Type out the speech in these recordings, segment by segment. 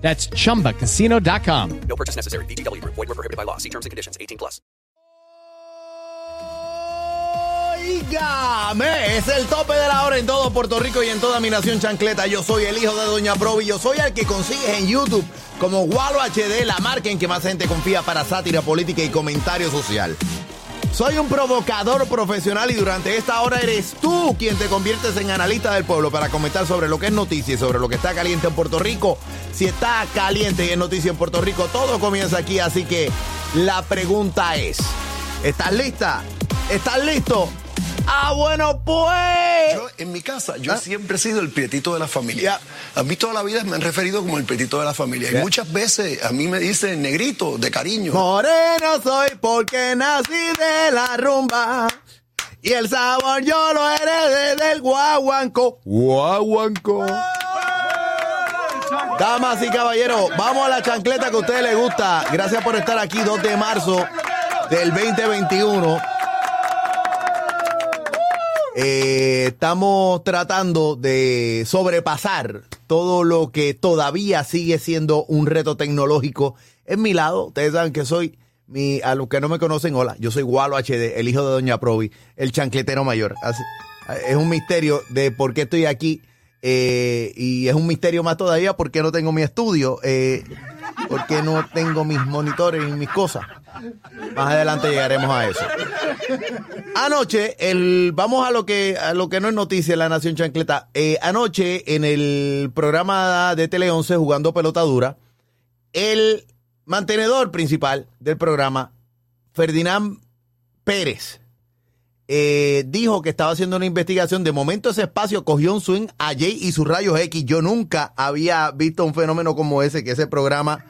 That's chumbacasino.com. No purchase necessary. VGW Group. Void were prohibited by law. See terms and conditions. 18 plus. Óigame, es el tope de la hora en todo Puerto Rico y en toda mi nación chancleta. Yo soy el hijo de Doña Provi. Yo soy el que consigues en YouTube como Gualo HD, la marca en que más gente confía para sátira política y comentario social. Soy un provocador profesional y durante esta hora eres tú quien te conviertes en analista del pueblo para comentar sobre lo que es noticia y sobre lo que está caliente en Puerto Rico. Si está caliente y es noticia en Puerto Rico, todo comienza aquí, así que la pregunta es, ¿estás lista? ¿Estás listo? Ah, bueno, pues... Yo, en mi casa, yo siempre he sido el prietito de la familia. A mí toda la vida me han referido como el prietito de la familia. Y muchas veces a mí me dicen negrito, de cariño. Moreno soy porque nací de la rumba. Y el sabor yo lo heredé del guaguanco. Guaguanco. Damas y caballeros, vamos a la chancleta que a ustedes les gusta. Gracias por estar aquí 2 de marzo del 2021. Eh, estamos tratando de sobrepasar todo lo que todavía sigue siendo un reto tecnológico en mi lado. Ustedes saben que soy, mi, a los que no me conocen, hola, yo soy Gualo HD, el hijo de Doña Provi, el chancletero mayor. Así- es un misterio de por qué estoy aquí eh, y es un misterio más todavía por qué no tengo mi estudio, eh, por qué no tengo mis monitores y mis cosas. Más adelante llegaremos a eso. Anoche, el, vamos a lo que a lo que no es noticia en la Nación Chancleta. Eh, anoche, en el programa de Tele 11, jugando pelota dura, el mantenedor principal del programa, Ferdinand Pérez, eh, dijo que estaba haciendo una investigación. De momento ese espacio cogió un swing a Jay y sus rayos X. Yo nunca había visto un fenómeno como ese, que ese programa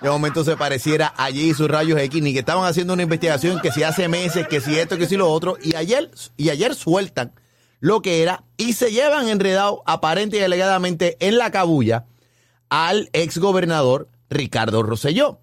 de momento se pareciera a Jay y sus rayos X, ni que estaban haciendo una investigación que si hace meses, que si esto, que si lo otro. Y ayer, y ayer sueltan lo que era y se llevan enredado aparente y alegadamente en la cabulla al ex gobernador Ricardo Rosselló.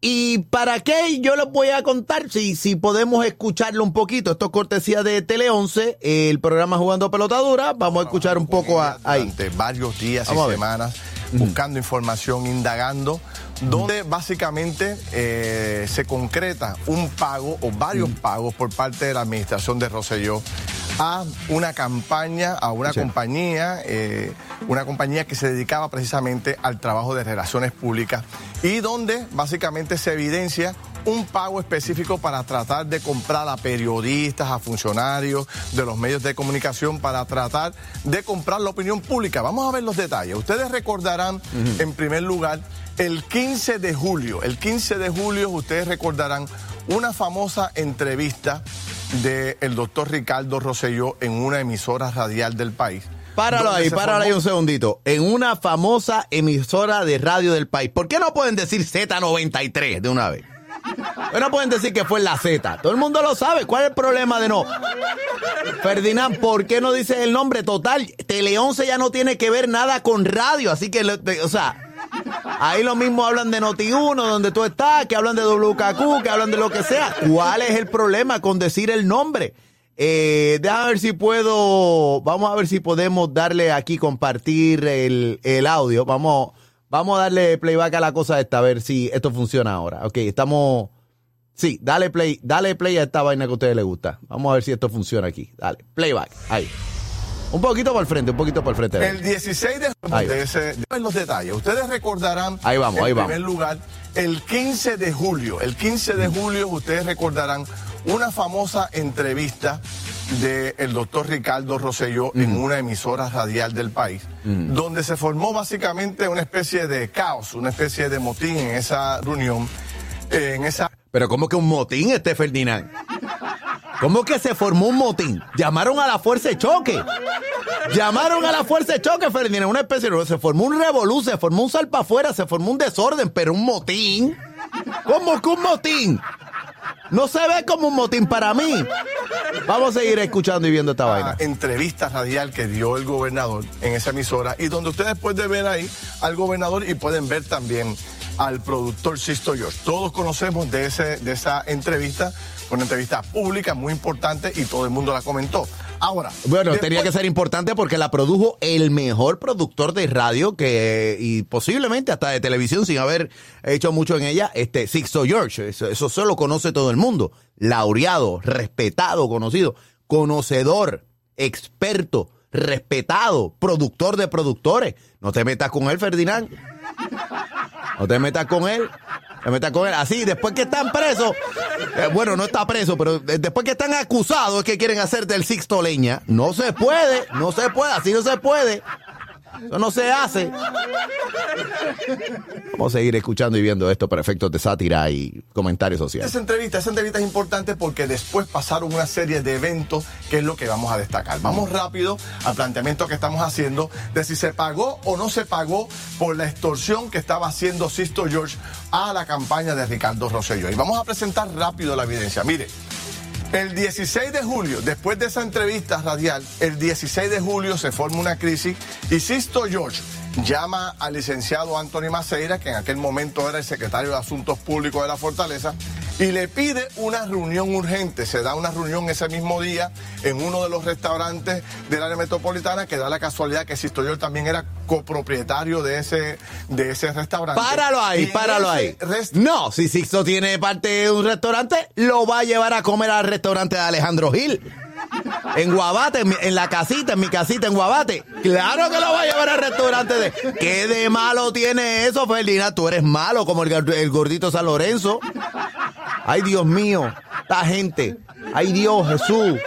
¿Y para qué yo les voy a contar? Si, si podemos escucharlo un poquito. Esto es cortesía de Tele 11, el programa Jugando Pelotadura. Vamos a escuchar un poco a- ahí. Durante varios días Vamos y semanas buscando información, indagando, donde básicamente eh, se concreta un pago o varios pagos por parte de la administración de Rosselló a una campaña, a una Sí. compañía, eh, una compañía que se dedicaba precisamente al trabajo de relaciones públicas y donde básicamente se evidencia un pago específico para tratar de comprar a periodistas, a funcionarios de los medios de comunicación para tratar de comprar la opinión pública. Vamos a ver los detalles. Ustedes recordarán, en primer lugar, el 15 de julio. El 15 de julio ustedes recordarán una famosa entrevista del doctor Ricardo Rosselló en una emisora radial del país. Páralo ahí, páralo ahí un segundito. En una famosa emisora de radio del país. ¿Por qué no pueden decir Z93 de una vez? ¿Por qué no pueden decir que fue la Z? Todo el mundo lo sabe. ¿Cuál es el problema de no? Ferdinand, ¿por qué no dices el nombre total? Tele 11 ya no tiene que ver nada con radio, así que, o sea, ahí lo mismo hablan de Noti1, donde tú estás, que hablan de WKQ, que hablan de lo que sea. ¿Cuál es el problema con decir el nombre? Eh, déjame ver si puedo, vamos a ver si podemos darle aquí, compartir el, el audio. Vamos, vamos a darle playback a la cosa esta, a ver si esto funciona ahora. Ok, estamos... Sí, dale play, dale play a esta vaina que a ustedes les gusta. Vamos a ver si esto funciona aquí. Dale, playback, ahí. Un poquito para el frente, un poquito para el frente. El 16 de de ese, de los detalles. Ustedes recordarán. Ahí vamos, en ahí primer vamos. lugar, el 15 de julio. El 15 de julio, ustedes recordarán una famosa entrevista del doctor Ricardo Rosselló en una emisora radial del país, donde se formó básicamente una especie de caos, una especie de motín en esa reunión. eh, En esa Pero ¿cómo que un motín este Ferdinand? ¿Cómo que se formó un motín? Llamaron a la fuerza de choque. Llamaron a la fuerza de choque, Ferdinand. Una especie de... Se formó un revolú, se formó un salpa afuera, se formó un desorden, pero un motín. ¿Cómo que un motín? No se ve como un motín para mí. Vamos a seguir escuchando y viendo esta vaina. entrevista radial que dio el gobernador en esa emisora y donde ustedes pueden ver ahí al gobernador y pueden ver también al productor Sisto George. Todos conocemos de, ese, de esa entrevista, una entrevista pública muy importante y todo el mundo la comentó. Ahora. Bueno, tenía que ser importante porque la produjo el mejor productor de radio que y posiblemente hasta de televisión sin haber hecho mucho en ella, este Sixto George. Eso, eso solo conoce todo el mundo. Laureado, respetado, conocido, conocedor, experto, respetado, productor de productores. No te metas con él, Ferdinand. No te metas con él. Te metas con él. Así, después que están presos, eh, bueno, no está preso, pero después que están acusados es que quieren hacer del Sixto leña. No se puede, no se puede, así no se puede. Eso no se hace. Vamos a seguir escuchando y viendo esto para efectos de sátira y comentarios sociales. Esa entrevista, esa entrevista es importante porque después pasaron una serie de eventos que es lo que vamos a destacar. Vamos rápido al planteamiento que estamos haciendo de si se pagó o no se pagó por la extorsión que estaba haciendo Sisto George a la campaña de Ricardo Rosselló. Y vamos a presentar rápido la evidencia. Mire, el 16 de julio, después de esa entrevista radial, el 16 de julio se forma una crisis y Sisto George llama al licenciado Anthony Maceira, que en aquel momento era el secretario de Asuntos Públicos de la Fortaleza, y le pide una reunión urgente. Se da una reunión ese mismo día en uno de los restaurantes del área metropolitana, que da la casualidad que Sisto George también era copropietario de ese, de ese restaurante. Páralo ahí, páralo ahí. No, si Sixto tiene parte de un restaurante, lo va a llevar a comer al restaurante de Alejandro Gil. En Guabate, en, la casita, en mi casita en Guabate. Claro que lo va a llevar al restaurante de. ¿Qué de malo tiene eso, Ferdinand? Tú eres malo como el, gordito San Lorenzo. Ay, Dios mío, la gente. Ay, Dios, Jesús.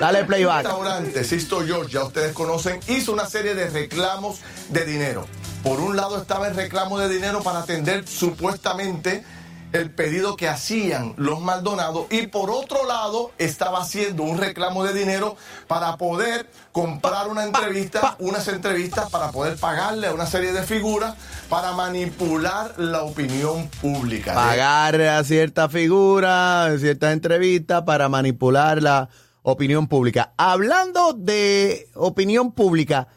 Dale playback. El restaurante Sisto George, ya ustedes conocen, hizo una serie de reclamos de dinero. Por un lado estaba el reclamo de dinero para atender supuestamente el pedido que hacían los Maldonados y por otro lado estaba haciendo un reclamo de dinero para poder comprar una entrevista, unas entrevistas para poder pagarle a una serie de figuras para manipular la opinión pública. Pagar a cierta figura, ciertas entrevistas para manipular la opinión pública. Hablando de opinión pública,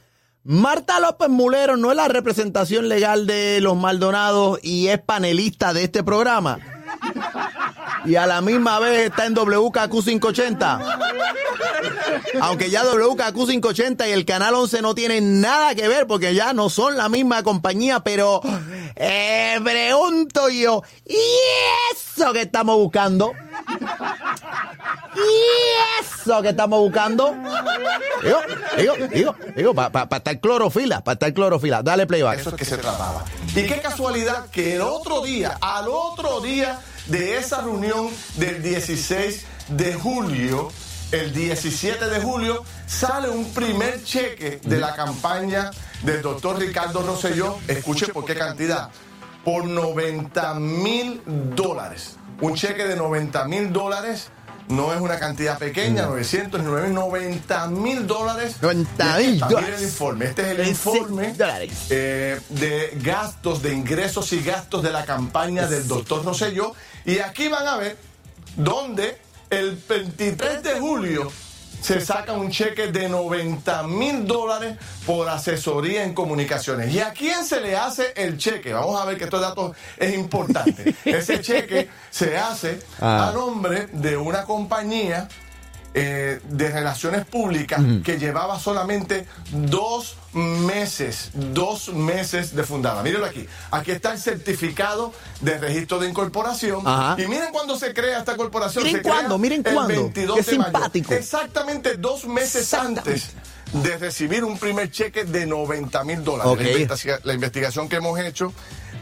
Marta López Mulero no es la representación legal de los Maldonados y es panelista de este programa. Y a la misma vez está en WKQ 580. Aunque ya WKQ 580 y el Canal 11 no tienen nada que ver porque ya no son la misma compañía, pero eh, pregunto yo, ¿y eso que estamos buscando? ¿Y eso que estamos buscando? Digo, digo, digo, digo, para estar clorofila, para estar clorofila. Dale playback. Eso es que se trataba. Y qué casualidad que el otro día, al otro día de esa reunión del 16 de julio, el 17 de julio, sale un primer cheque de la campaña del doctor Ricardo Rosselló. Escuche por qué cantidad. Por 90 mil dólares. Un cheque de 90 mil dólares no es una cantidad pequeña, 900, 90 mil dólares. 90 mil dólares. el informe. Este es el informe eh, de gastos, de ingresos y gastos de la campaña del doctor Rosselló. Y aquí van a ver dónde el 23 de julio se saca un cheque de 90 mil dólares por asesoría en comunicaciones. ¿Y a quién se le hace el cheque? Vamos a ver que estos datos es importante. Ese cheque se hace a ah. nombre de una compañía eh, de relaciones públicas que llevaba solamente dos meses, dos meses de fundada. Mírenlo aquí. Aquí está el certificado de registro de incorporación. Y miren cuándo se crea esta corporación. Miren cuándo, miren cuándo. 22 Qué simpático. Exactamente dos meses antes de recibir un primer cheque de 90 mil dólares. La, investigación que hemos hecho,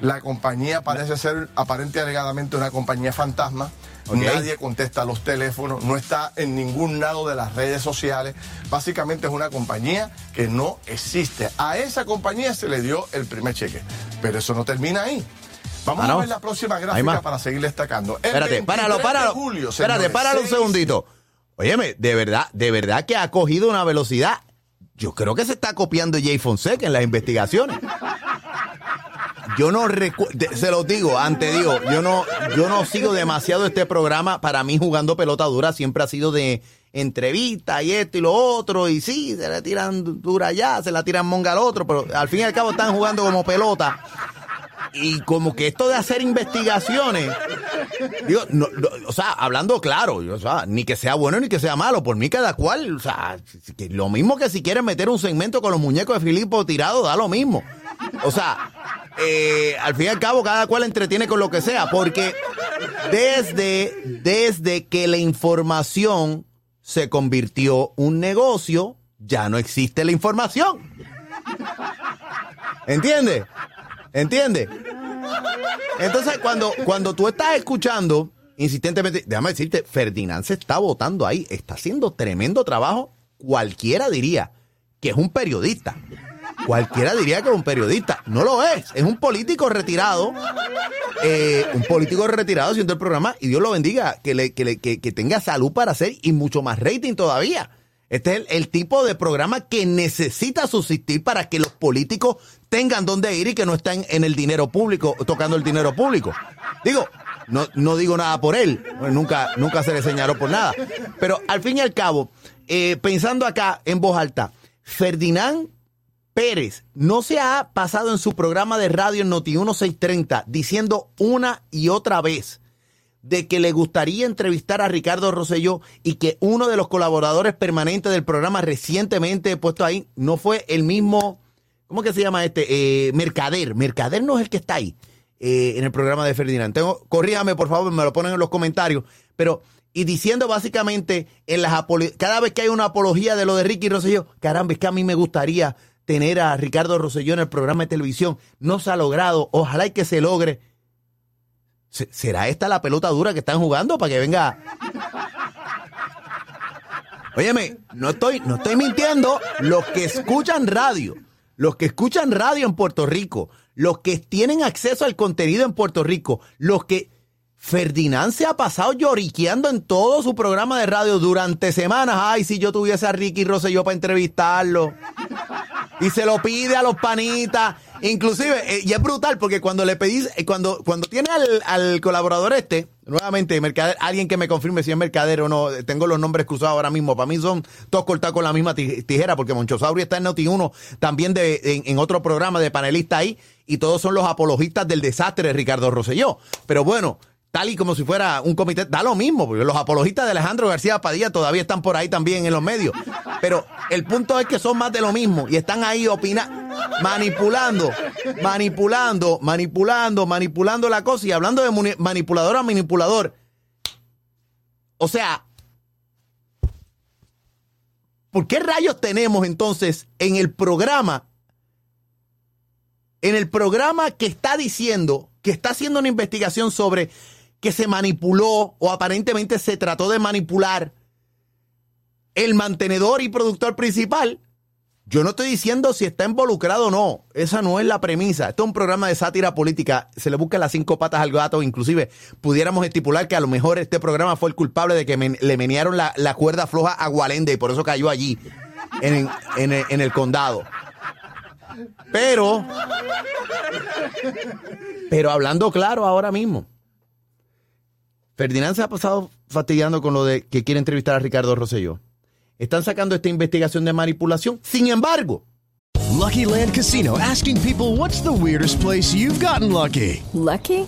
la compañía parece ser aparente alegadamente una compañía fantasma Nadie contesta los teléfonos, no está en ningún lado de las redes sociales. Básicamente es una compañía que no existe. A esa compañía se le dio el primer cheque. Pero eso no termina ahí. Vamos ah, a ver la próxima gráfica para seguir destacando. espérate, páralo, páralo. Julio, espérate, páralo un segundito. Óyeme, de verdad, de verdad que ha cogido una velocidad. Yo creo que se está copiando Jay Fonseca en las investigaciones. Yo no recuerdo, se los digo, ante Dios, yo no, yo no sigo demasiado este programa. Para mí, jugando pelota dura siempre ha sido de entrevista y esto y lo otro. Y sí, se le tiran dura allá, se la tiran monga al otro, pero al fin y al cabo están jugando como pelota. Y como que esto de hacer investigaciones, digo, no, no, o sea, hablando claro, o sea, ni que sea bueno ni que sea malo, por mí cada cual, o sea, lo mismo que si quieren meter un segmento con los muñecos de Filipo tirado, da lo mismo. O sea, eh, al fin y al cabo, cada cual entretiene con lo que sea, porque desde, desde que la información se convirtió un negocio, ya no existe la información. ¿Entiendes? ¿Entiendes? Entonces, cuando, cuando tú estás escuchando insistentemente, déjame decirte, Ferdinand se está votando ahí, está haciendo tremendo trabajo. Cualquiera diría que es un periodista. Cualquiera diría que es un periodista. No lo es. Es un político retirado. eh, un político retirado haciendo el programa. Y Dios lo bendiga. Que, le, que, le- que- que tenga salud para hacer y mucho más rating todavía. Este es el, tipo de programa que necesita subsistir para que los políticos tengan dónde ir y que no estén en el dinero público, tocando el dinero público. Digo, no, no digo nada por él, nunca, nunca se le señaló por nada. Pero al fin y al cabo, eh, pensando acá en voz alta, Ferdinand Pérez no se ha pasado en su programa de radio en Noti 1630 diciendo una y otra vez de que le gustaría entrevistar a Ricardo Rosselló y que uno de los colaboradores permanentes del programa recientemente puesto ahí no fue el mismo, ¿cómo que se llama este? Eh, Mercader. Mercader no es el que está ahí eh, en el programa de Ferdinand. Tengo, corríjame, por favor, me lo ponen en los comentarios. Pero, y diciendo básicamente, en las cada vez que hay una apología de lo de Ricky Rosselló, caramba, es que a mí me gustaría tener a Ricardo Rosselló en el programa de televisión. No se ha logrado, ojalá y que se logre. ¿Se- ¿Será esta la pelota dura que están jugando para que venga? Óyeme, no estoy, no estoy mintiendo. Los que escuchan radio, los que escuchan radio en Puerto Rico, los que tienen acceso al contenido en Puerto Rico, los que Ferdinand se ha pasado lloriqueando en todo su programa de radio durante semanas. Ay, si yo tuviese a Ricky Rosselló para entrevistarlo. Y se lo pide a los panitas. Inclusive, eh, y es brutal porque cuando le pedís, eh, cuando, cuando tiene al, colaborador este, nuevamente, Mercader, alguien que me confirme si es Mercader o no, eh, tengo los nombres cruzados ahora mismo. Para mí son todos cortados con la misma ti- tijera porque Monchosaurio está en Noti1, también de, en, en otro programa de panelista ahí, y todos son los apologistas del desastre de Ricardo Rosselló. Pero bueno, tal y como si fuera un comité, da lo mismo, porque los apologistas de Alejandro García Padilla todavía están por ahí también en los medios. Pero el punto es que son más de lo mismo y están ahí opinando, manipulando, manipulando, manipulando, manipulando la cosa y hablando de manipulador a manipulador. O sea, ¿por qué rayos tenemos entonces en el programa en el programa que está diciendo que está haciendo una investigación sobre que se manipuló o aparentemente se trató de manipular el mantenedor y productor principal, yo no estoy diciendo si está involucrado o no. Esa no es la premisa. Esto es un programa de sátira política. Se le busca las cinco patas al gato. Inclusive pudiéramos estipular que a lo mejor este programa fue el culpable de que le menearon la, la cuerda floja a Gualende y por eso cayó allí, en, en el- en el condado. Pero, pero hablando claro ahora mismo, Ferdinand se ha pasado fastidiando con lo de que quiere entrevistar a Ricardo Rosselló. Están sacando esta investigación de manipulación. Sin embargo, Lucky Land Casino asking people what's the weirdest place you've gotten lucky? Lucky?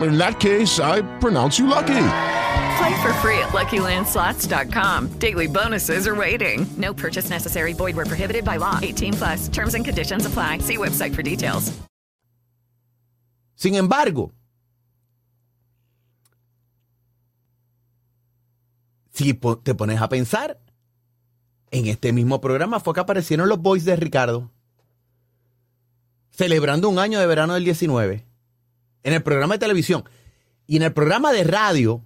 in that case, I pronounce you lucky. Play for free at LuckyLandSlots.com. Daily bonuses are waiting. No purchase necessary. Void were prohibited by law. 18 plus. Terms and conditions apply. See website for details. Sin embargo, si te pones a pensar, en este mismo programa fue que aparecieron los boys de Ricardo celebrando un año de verano del 19 en el programa de televisión. Y en el programa de radio,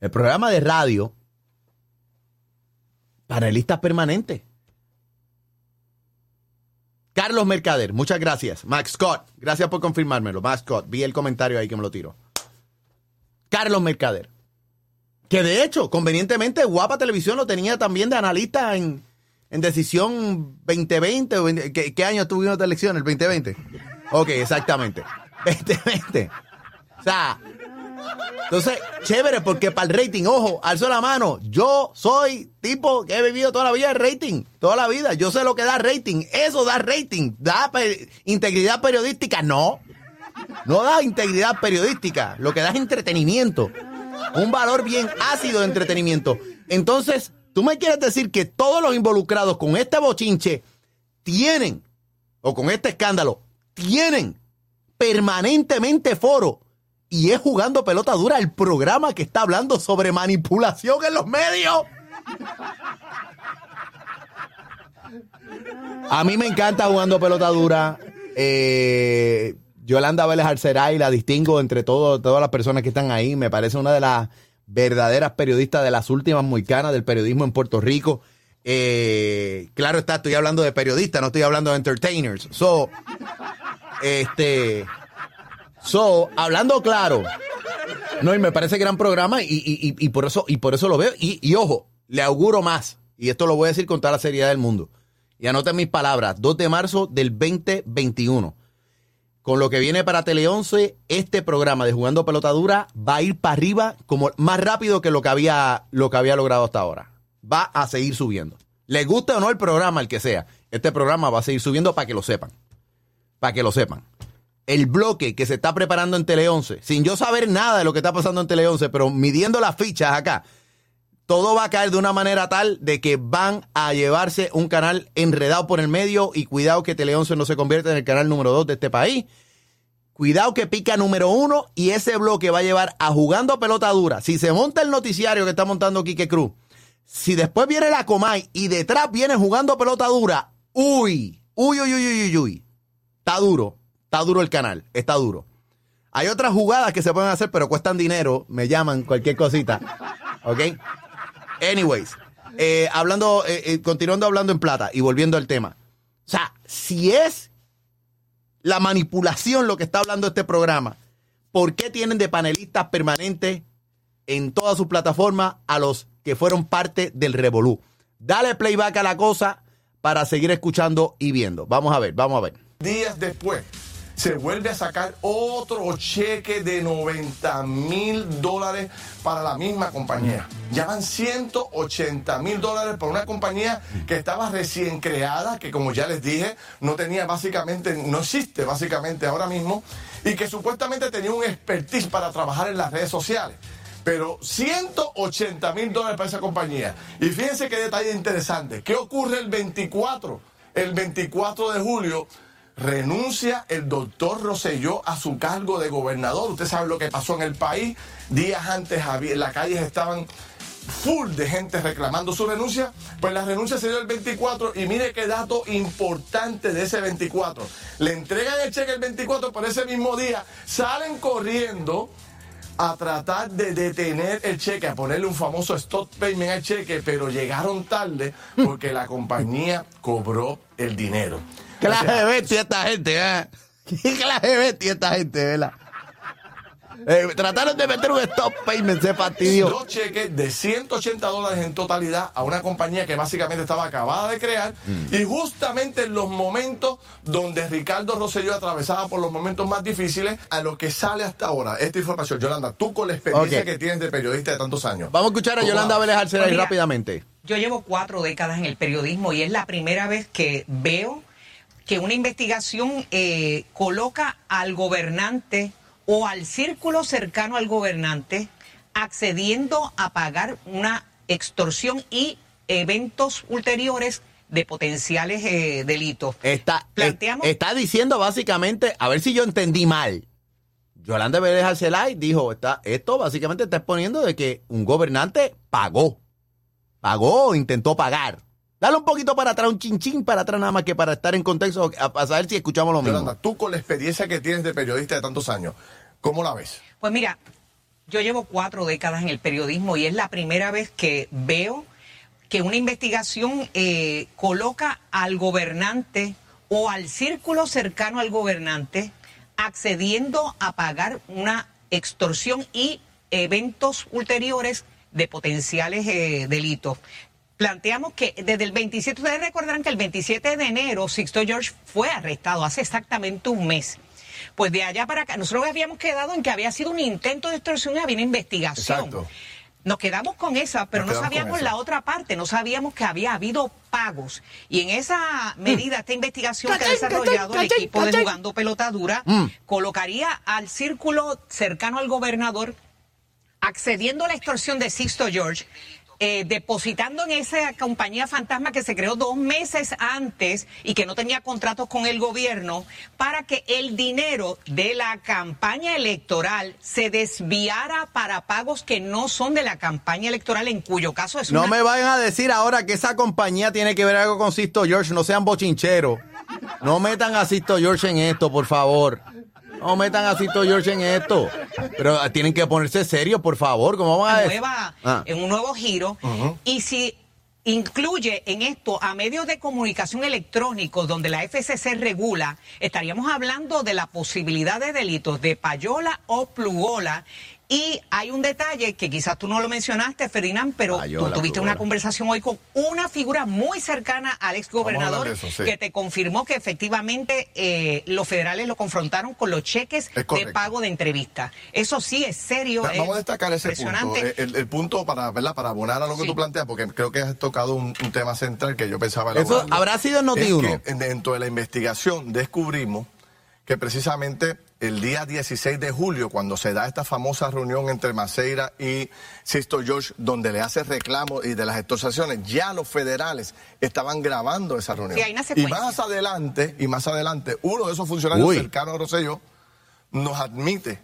el programa de radio, panelistas permanentes. Carlos Mercader, muchas gracias. Max Scott, gracias por confirmármelo. Max Scott, vi el comentario ahí que me lo tiró. Carlos Mercader. Que de hecho, convenientemente, Guapa Televisión lo tenía también de analista en, en Decisión 2020. o 20 ¿Qué, qué año tuvimos de elección? ¿El 2020? Ok, exactamente. 2020. O sea, entonces, chévere, porque para el rating, ojo, alzo la mano. Yo soy tipo que he vivido toda la vida el rating, toda la vida. Yo sé lo que da rating. Eso da rating. ¿Da integridad periodística? No. No da integridad periodística. Lo que da es entretenimiento. Un valor bien ácido de entretenimiento. Entonces, tú me quieres decir que todos los involucrados con este bochinche tienen, o con este escándalo, tienen permanentemente foro. Y es jugando pelota dura el programa que está hablando sobre manipulación en los medios. A mí me encanta jugando pelota dura. Eh, Yolanda Vélez Arceray, la distingo entre todo- todas las personas que están ahí. Me parece una de las verdaderas periodistas de las últimas moicanas del periodismo en Puerto Rico. Eh, claro está, estoy hablando de periodistas, no estoy hablando de entertainers. So, este, so, hablando claro, no, y me parece gran programa y, y- y- por eso, y por eso lo veo. Y, ojo, le auguro más, y esto lo voy a decir con toda la seriedad del mundo. Y anoten mis palabras, 2 de marzo del 2021. Con lo que viene para Tele 11, este programa de Jugando Pelota Dura va a ir para arriba como más rápido que lo que había, lo que había logrado hasta ahora. Va a seguir subiendo. Les guste o no el programa, el que sea, este programa va a seguir subiendo para que lo sepan. Para que lo sepan. El bloque que se está preparando en Tele 11, sin yo saber nada de lo que está pasando en Tele 11, pero midiendo las fichas acá, todo va a caer de una manera tal de que van a llevarse un canal enredado por el medio y cuidado que Tele 11 no se convierta en el canal número 2 de este país. Cuidado que pica número uno y ese bloque va a llevar a jugando pelota dura. Si se monta el noticiario que está montando Quique Cruz, si después viene la Comay y detrás viene jugando pelota dura, uy, uy, uy, uy, uy, uy, uy. Está duro, está duro el canal, está duro. Hay otras jugadas que se pueden hacer, pero cuestan dinero. Me llaman, cualquier cosita. ¿Ok? Anyways, eh, hablando, eh, eh, continuando hablando en plata y volviendo al tema. O sea, si es la manipulación lo que está hablando este programa, ¿por qué tienen de panelistas permanentes en todas sus plataformas a los que fueron parte del Revolú? Dale playback a la cosa para seguir escuchando y viendo. Vamos a ver, vamos a ver. Días después se vuelve a sacar otro cheque de 90 mil dólares para la misma compañía. Ya van 180 mil dólares por una compañía que estaba recién creada, que como ya les dije, no tenía básicamente, no existe básicamente ahora mismo, y que supuestamente tenía un expertise para trabajar en las redes sociales. Pero 180 mil dólares para esa compañía. Y fíjense qué detalle interesante. ¿Qué ocurre el 24? El 24 de julio renuncia el doctor Rosselló a su cargo de gobernador. Usted sabe lo que pasó en el país. Días antes las calles estaban full de gente reclamando su renuncia. Pues la renuncia se dio el 24 y mire qué dato importante de ese 24. Le entregan el cheque el 24, por ese mismo día salen corriendo a tratar de detener el cheque, a ponerle un famoso stop payment al cheque, pero llegaron tarde porque la compañía cobró el dinero. ¿Qué O clase de bestia esta gente, eh? ¿Qué clase de bestia esta gente, verdad? Eh, trataron de meter un stop payment, se fastidió. Dos cheques de 180 dólares en totalidad a una compañía que básicamente estaba acabada de crear Mm. y justamente en los momentos donde Ricardo Rosselló atravesaba por los momentos más difíciles, a lo que sale hasta ahora, esta información, Yolanda, tú con la experiencia que tienes de periodista de tantos años. Vamos a escuchar a ¿Cómo Yolanda? Vélez Arcelay Mira. rápidamente. Yo llevo cuatro décadas en el periodismo y es la primera vez que veo que una investigación eh, coloca al gobernante o al círculo cercano al gobernante accediendo a pagar una extorsión y eventos ulteriores de potenciales eh, delitos. Está, Planteamos- eh, está diciendo básicamente, a ver si yo entendí mal. Yolanda Vélez Arcelay dijo, está, esto básicamente está exponiendo de que un gobernante pagó Pagó, intentó pagar. Dale un poquito para atrás, un chinchín para atrás nada más que para estar en contexto, a, a saber si escuchamos lo mismo. Yolanda, tú con la experiencia que tienes de periodista de tantos años, ¿cómo la ves? Pues mira, yo llevo cuatro décadas en el periodismo y es la primera vez que veo que una investigación eh, coloca al gobernante o al círculo cercano al gobernante accediendo a pagar una extorsión y eventos ulteriores de potenciales eh, delitos. Planteamos que desde el 27, ustedes recordarán que el 27 de enero Sixto George fue arrestado hace exactamente un mes. Pues de allá para acá, nosotros habíamos quedado en que había sido un intento de extorsión y había una investigación. Exacto. Nos quedamos con esa, pero Nos no sabíamos la otra parte, no sabíamos que había habido pagos. Y en esa medida, esta investigación que ha desarrollado el equipo de Jugando Pelota Dura, colocaría al círculo cercano al gobernador accediendo a la extorsión de Sixto George, eh, depositando en esa compañía fantasma que se creó dos meses antes y que no tenía contratos con el gobierno, para que el dinero de la campaña electoral se desviara para pagos que no son de la campaña electoral, en cuyo caso es No una me vayan a decir ahora que esa compañía tiene que ver algo con Sisto George, no sean bochincheros. No metan a Sisto George en esto, por favor. No metan a Sisto George en esto. Pero ah, tienen que ponerse serios, por favor. ¿Cómo van a nueva, Ah. en un nuevo giro. Y si incluye en esto a medios de comunicación electrónicos donde la FCC regula, estaríamos hablando de la posibilidad de delitos de payola o plugola. Y hay un detalle que quizás tú no lo mencionaste, Ferdinand, pero Payola, tú tuviste una conversación hoy con una figura muy cercana al ex gobernador Vamos a hablar de eso, sí. que te confirmó que efectivamente eh, los federales lo confrontaron con los cheques de pago de entrevista. Eso sí es serio. Va- es Vamos a destacar ese punto. Eh, El, el punto para, ¿verdad? para abonar a lo que Sí. tú planteas, porque creo que has tocado un, un tema central que yo pensaba Eso habrá sido en Noti Es que dentro de la investigación descubrimos que precisamente el día 16 de julio, cuando se da esta famosa reunión entre Maceira y Sisto George, donde le hace reclamo y de las extorsiones, ya los federales estaban grabando esa reunión. Sí, hay una y más adelante, y más adelante, uno de esos funcionarios Uy. cercanos a Rosselló nos admite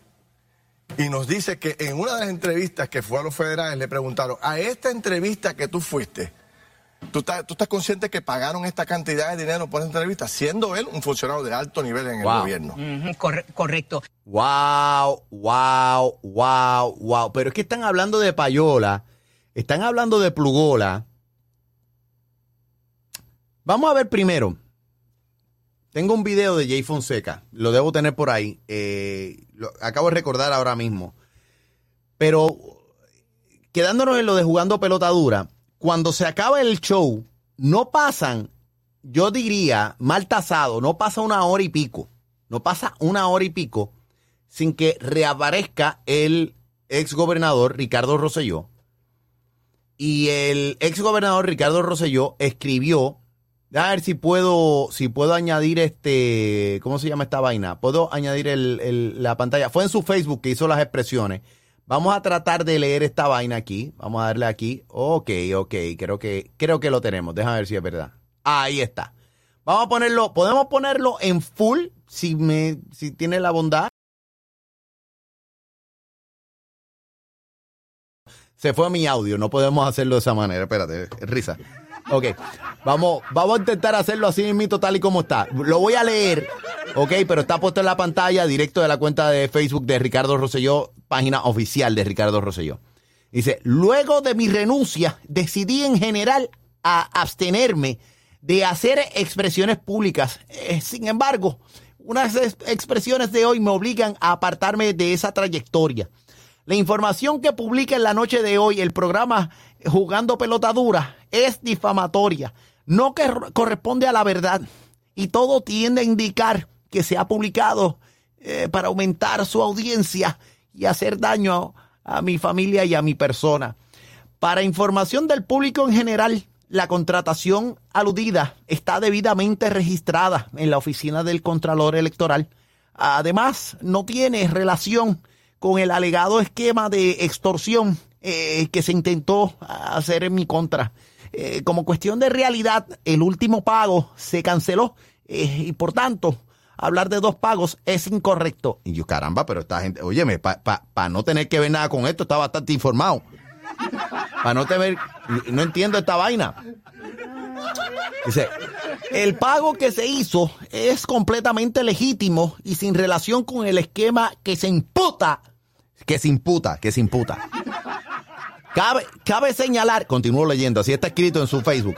y nos dice que en una de las entrevistas que fue a los federales le preguntaron, a esta entrevista que tú fuiste, ¿tú estás, tú estás consciente que pagaron esta cantidad de dinero por esa entrevista, siendo él un funcionario de alto nivel en el gobierno? Correcto. Wow, wow, wow, wow. Pero es que están hablando de payola, están hablando de plugola. Vamos a ver primero. Tengo un video de Jay Fonseca, lo debo tener por ahí. eh, lo acabo de recordar ahora mismo. Pero quedándonos en lo de jugando pelota dura, cuando se acaba el show, no pasan, yo diría, mal tasado, no pasa una hora y pico. No pasa una hora y pico sin que reaparezca el ex gobernador Ricardo Rosselló. Y el ex gobernador Ricardo Rosselló escribió, a ver si puedo, si puedo añadir este, ¿cómo se llama esta vaina? Puedo añadir el- la pantalla. Fue en su Facebook que hizo las expresiones. Vamos a tratar de leer esta vaina aquí. Vamos a darle aquí. Ok, ok, creo que, creo que lo tenemos. Déjame ver si es verdad. Ahí está. Vamos a ponerlo, podemos ponerlo en full si me, si tiene la bondad. Se fue mi audio, no podemos hacerlo de esa manera. Espérate, risa. Ok, vamos, vamos a intentar hacerlo así mismo, tal y como está. Lo voy a leer, ok, pero está puesto en la pantalla, directo de la cuenta de Facebook de Ricardo Rosselló, página oficial de Ricardo Rosselló. Dice, luego de mi renuncia, decidí en general a abstenerme de hacer expresiones públicas. Eh, sin embargo, unas ex- expresiones de hoy me obligan a apartarme de esa trayectoria. La información que publica en la noche de hoy el programa Jugando Pelota Dura es difamatoria, no que corresponde a la verdad. Y todo tiende a indicar que se ha publicado eh, para aumentar su audiencia y hacer daño a, a mi familia y a mi persona. Para información del público en general, la contratación aludida está debidamente registrada en la oficina del Contralor Electoral. Además, no tiene relación con el alegado esquema de extorsión eh, que se intentó hacer en mi contra. Eh, como cuestión de realidad, el último pago se canceló eh, y por tanto, hablar de dos pagos es incorrecto. Y yo, caramba, pero esta gente, óyeme, para no tener que ver nada con esto, está bastante informado. Para no te ver, no entiendo esta vaina. Dice, el pago que se hizo es completamente legítimo y sin relación con el esquema que se imputa, que se imputa, que se imputa. Cabe, señalar, continúo leyendo, así está escrito en su Facebook.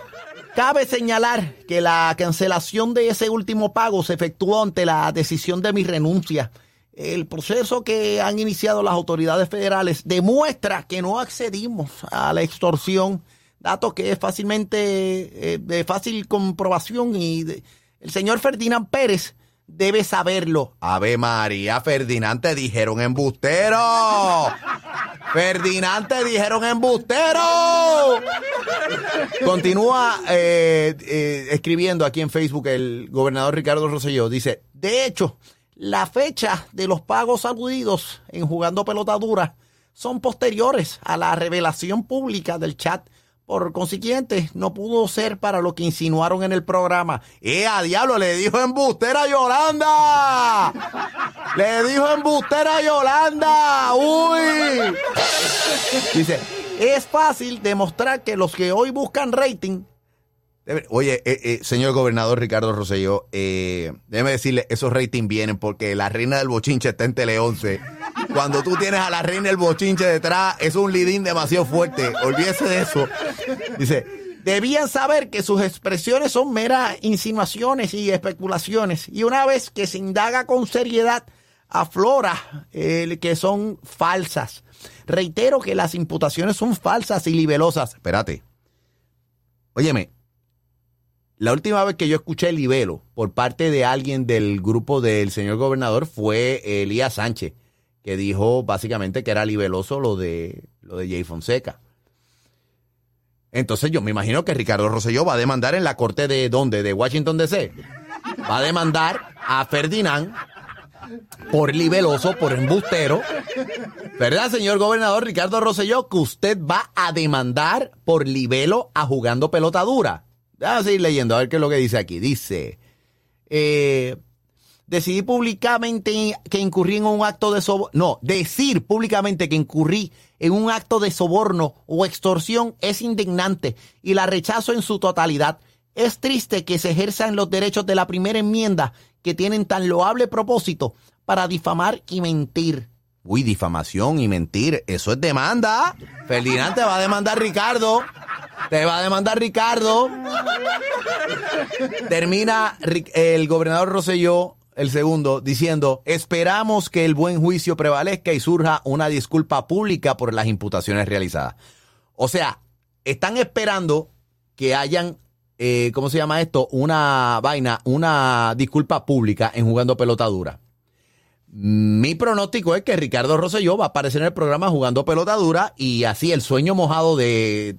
Cabe señalar que la cancelación de ese último pago se efectuó ante la decisión de mi renuncia. El proceso que han iniciado las autoridades federales demuestra que no accedimos a la extorsión, dato que es fácilmente eh, de fácil comprobación y el señor Ferdinand Pérez debe saberlo. Ave María, Ferdinand te dijeron embustero. Ferdinand te dijeron embustero. Continúa eh, eh, escribiendo aquí en Facebook el gobernador Ricardo Rosselló. Dice, de hecho, la fecha de los pagos aludidos en jugando pelota dura son posteriores a la revelación pública del chat. Por consiguiente, no pudo ser para lo que insinuaron en el programa. ¡Eh, a diablo! Le dijo embustera Yolanda. Le dijo embustera Yolanda. ¡Uy! Dice, es fácil demostrar que los que hoy buscan rating. Oye, eh, eh, señor gobernador Ricardo Rosselló, eh, déjeme decirle, esos ratings vienen porque la reina del bochinche está en Tele 11. Cuando tú tienes a la reina del bochinche detrás, es un lidín demasiado fuerte. Olvídese de eso. Dice, debían saber que sus expresiones son meras insinuaciones y especulaciones. Y una vez que se indaga con seriedad, aflora eh, que son falsas. Reitero que las imputaciones son falsas y libelosas. Espérate. Óyeme, la última vez que yo escuché libelo por parte de alguien del grupo del señor gobernador fue Elías Sánchez, que dijo básicamente que era libeloso lo de, lo de Jay Fonseca. Entonces yo me imagino que Ricardo Rosselló va a demandar en la corte de ¿dónde? De Washington DC. Va a demandar a Ferdinand por libeloso, por embustero. ¿Verdad, señor gobernador Ricardo Rosselló? Que usted va a demandar por libelo a jugando pelota dura. Vamos a seguir leyendo, a ver qué es lo que dice aquí. Dice, eh, decidí públicamente que incurrí en un acto de soborno. No, decir públicamente que incurrí en un acto de soborno o extorsión es indignante y la rechazo en su totalidad. Es triste que se ejerzan los derechos de la primera enmienda que tienen tan loable propósito para difamar y mentir. Uy, difamación y mentir, eso es demanda. Ferdinand te va a demandar Ricardo. Te va a demandar Ricardo. Termina el gobernador Rosselló, el segundo, diciendo, esperamos que el buen juicio prevalezca y surja una disculpa pública por las imputaciones realizadas. O sea, están esperando que hayan, eh, ¿cómo se llama esto? Una vaina, una disculpa pública en jugando pelota dura. Mi pronóstico es que Ricardo Rosselló va a aparecer en el programa jugando pelota dura y así el sueño mojado de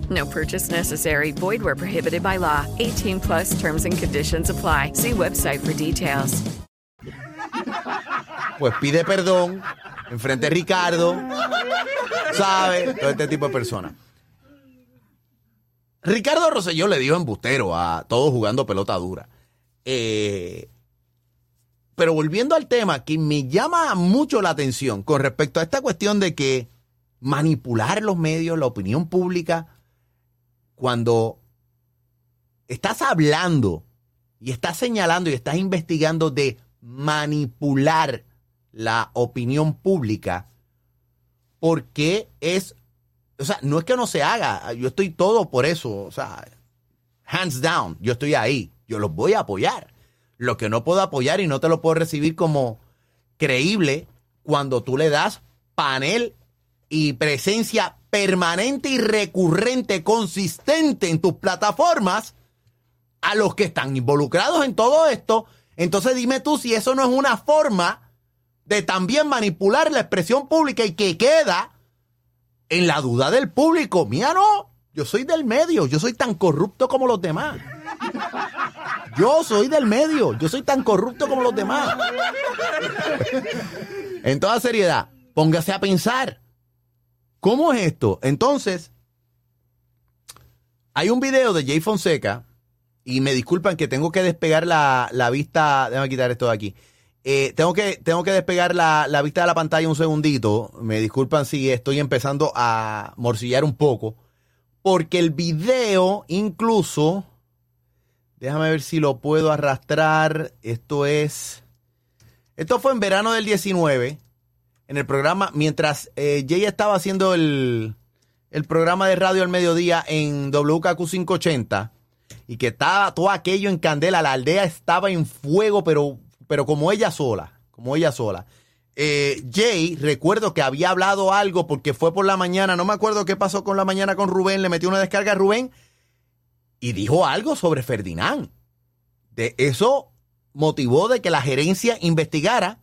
No purchase necessary. Void where prohibited by law. 18 plus terms and conditions apply. See website for details. pues pide perdón enfrente de Ricardo, ¿sabe? Todo este tipo de personas. Ricardo Rosselló le dijo embustero a todos jugando pelota dura. Eh, pero volviendo al tema que me llama mucho la atención con respecto a esta cuestión de que manipular los medios, la opinión pública, cuando estás hablando y estás señalando y estás investigando de manipular la opinión pública, porque es, o sea, no es que no se haga, yo estoy todo por eso, o sea, hands down, yo estoy ahí, yo los voy a apoyar. Lo que no puedo apoyar y no te lo puedo recibir como creíble cuando tú le das panel y presencia permanente y recurrente, consistente en tus plataformas a los que están involucrados en todo esto. Entonces dime tú si eso no es una forma de también manipular la expresión pública y que queda en la duda del público. Mía no, yo soy del medio, yo soy tan corrupto como los demás. Yo soy del medio. Yo soy tan corrupto como los demás. en toda seriedad, póngase a pensar. ¿Cómo es esto? Entonces, hay un video de Jay Fonseca, y me disculpan que tengo que despegar la, la vista. Déjame quitar esto de aquí. Eh, tengo, que, tengo que despegar la, la vista de la pantalla un segundito. Me disculpan si estoy empezando a morcillar un poco. Porque el video incluso... Déjame ver si lo puedo arrastrar. Esto es... Esto fue en verano del 19. En el programa, mientras eh, Jay estaba haciendo el, el programa de radio al mediodía en WKQ 580 y que estaba todo aquello en candela, la aldea estaba en fuego, pero, pero como ella sola, como ella sola. Eh, Jay, recuerdo que había hablado algo porque fue por la mañana, no me acuerdo qué pasó con la mañana con Rubén, le metió una descarga a Rubén y dijo algo sobre Ferdinand. De eso motivó de que la gerencia investigara,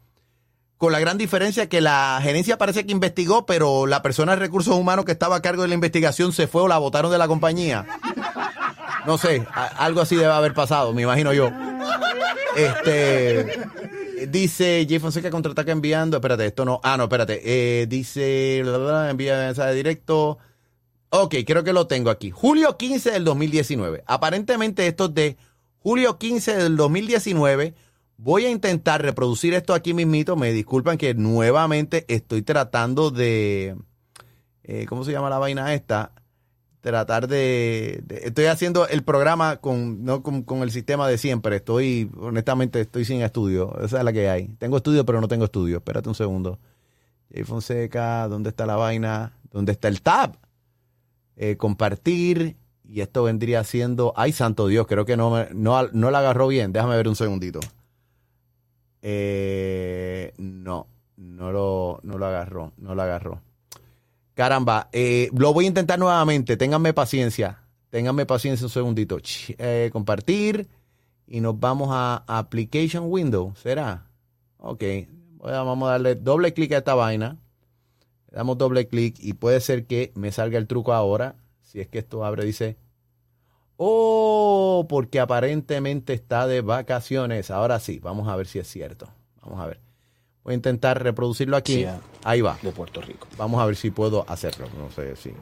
con la gran diferencia que la gerencia parece que investigó, pero la persona de recursos humanos que estaba a cargo de la investigación se fue o la votaron de la compañía. No sé, algo así debe haber pasado, me imagino yo. Este dice Jay Fonseca contraataca enviando. Espérate, esto no. Ah, no, espérate. Eh, dice envía mensaje directo. Ok, creo que lo tengo aquí. Julio 15 del 2019. Aparentemente esto es de julio 15 del 2019. Voy a intentar reproducir esto aquí mismito. Me disculpan que nuevamente estoy tratando de... eh, ¿Cómo se llama la vaina esta? Tratar de, Estoy haciendo el programa con, no con, con el sistema de siempre. Estoy, honestamente, estoy sin estudio. Esa es la que hay. Tengo estudio, pero no tengo estudio. Espérate un segundo. Jay Fonseca, ¿dónde está la vaina? ¿Dónde está el tab? Eh, compartir. Y esto vendría siendo. Ay, santo Dios, creo que no, no, no la agarró bien. Déjame ver un segundito. Eh, no, no lo, no lo agarró. No lo agarró. Caramba, eh, lo voy a intentar nuevamente. Ténganme paciencia. Ténganme paciencia un segundito. Eh, compartir. Y nos vamos a Application Window. ¿Será? Ok. Vamos a darle doble clic a esta vaina. Le damos doble clic y puede ser que me salga el truco ahora. Si es que esto abre, dice. Oh, porque aparentemente está de vacaciones. Ahora sí, vamos a ver si es cierto. Vamos a ver. Voy a intentar reproducirlo aquí. Ah. Ahí va. de Puerto Rico. Vamos a ver si puedo hacerlo. No sé si.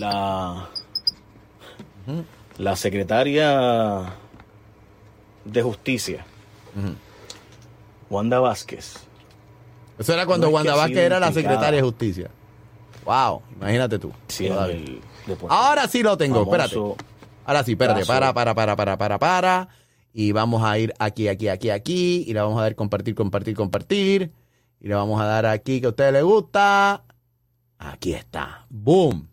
La, la secretaria de Justicia, Wanda Vázquez. Eso era cuando No Wanda Vázquez era la secretaria de Justicia. Wow, imagínate tú. Sí, el- de Ahora sí lo tengo, Famoso espérate. Ahora sí, espérate, para, para, para, para, para, para. Y vamos a ir aquí, aquí, aquí, aquí. Y le vamos a dar compartir, compartir, compartir. Y le vamos a dar aquí que a ustedes les gusta. Aquí está. Boom.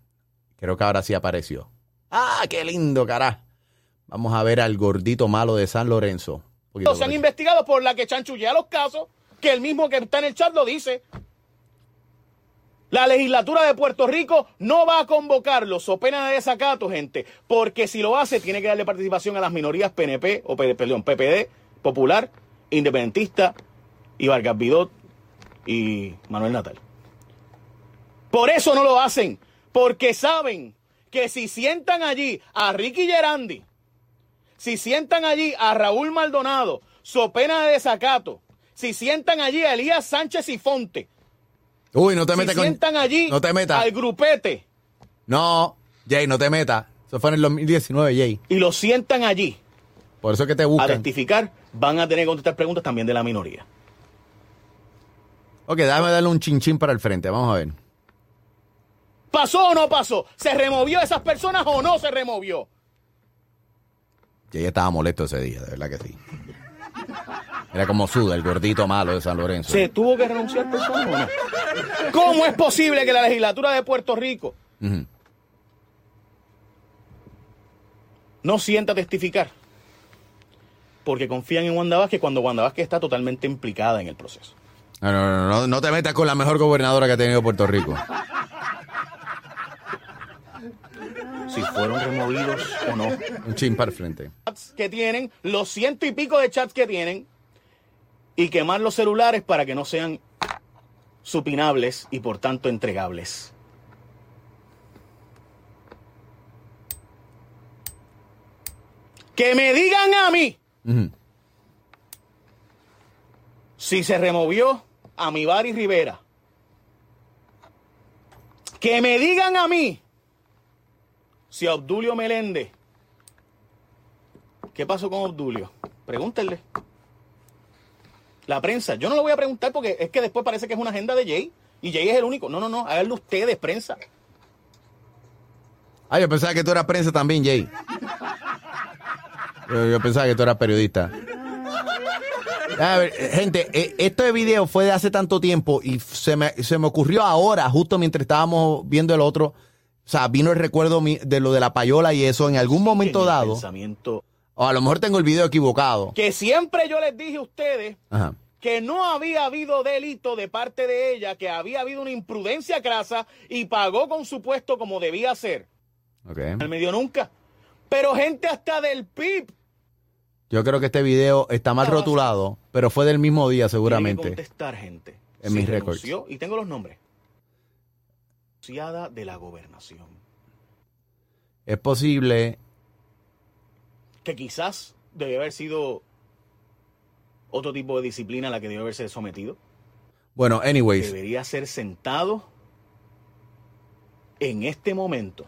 Creo que ahora sí apareció. Ah, qué lindo, cara. Vamos a ver al gordito malo de San Lorenzo. Se han investigado por la que chanchullea los casos, que el mismo que está en el chat lo dice. La legislatura de Puerto Rico no va a convocarlos o pena de desacato, gente, porque si lo hace tiene que darle participación a las minorías PNP, o perdón, PPD, Popular, Independentista y Vargas y Manuel Natal. Por eso no lo hacen, porque saben que si sientan allí a Ricky Gerandi, si sientan allí a Raúl Maldonado, so pena de desacato, si sientan allí a Elías Sánchez y Fonte, Uy, no te si metas con. sientan allí No te metas. al grupete No, Jay, no te metas. Eso fue en el 2019, Jay. y lo sientan allí Por eso es que te a buscan. testificar, van a tener que contestar preguntas también de la minoría. Ok, déjame darle un chinchín para el frente. Vamos a ver. ¿Pasó o no pasó? ¿Se removió esas personas o no se removió? Jay estaba molesto ese día, de verdad que sí. Era como suda, el gordito malo de San Lorenzo. ¿Se tuvo que renunciar personas? ¿Cómo es posible que la legislatura de Puerto Rico no sienta testificar? Porque confían en Wanda Vázquez cuando Wanda Vázquez está totalmente implicada en el proceso. No, no, no, no, no te metas con la mejor gobernadora que ha tenido Puerto Rico. Si fueron removidos o no. Un chin para el frente. que tienen, los ciento y pico de chats que tienen, y quemar los celulares para que no sean supinables y por tanto entregables. Que me digan a mí. Si se removió a mi Rivera, que me digan a mí si a Obdulio Meléndez, ¿qué pasó con Obdulio? Pregúntenle. La prensa, yo no lo voy a preguntar porque es que después parece que es una agenda de Jay y Jay es el único. No, no, no, háganlo ustedes, prensa. Ah, yo pensaba que tú eras prensa también, Jay. Yo, yo pensaba que tú eras periodista. A ver, gente, este video fue de hace tanto tiempo y se me, se me ocurrió ahora, justo mientras estábamos viendo el otro. O sea, vino el recuerdo de lo de la payola y eso en algún momento dado. Pensamiento. O a lo mejor tengo el video equivocado. Que siempre yo les dije a ustedes Ajá. que no había habido delito de parte de ella, que había habido una imprudencia crasa y pagó con su puesto como debía ser. Ok. No me dio nunca. Pero gente hasta del PIB Yo creo que este video está mal rotulado, pero fue del mismo día tiene que seguramente. contestar gente. En Se mis récords. Y tengo los nombres. Asociada de la gobernación. Es posible. Que quizás debe haber sido otro tipo de disciplina a la que debe haberse sometido. Bueno, anyways. Debería ser sentado en este momento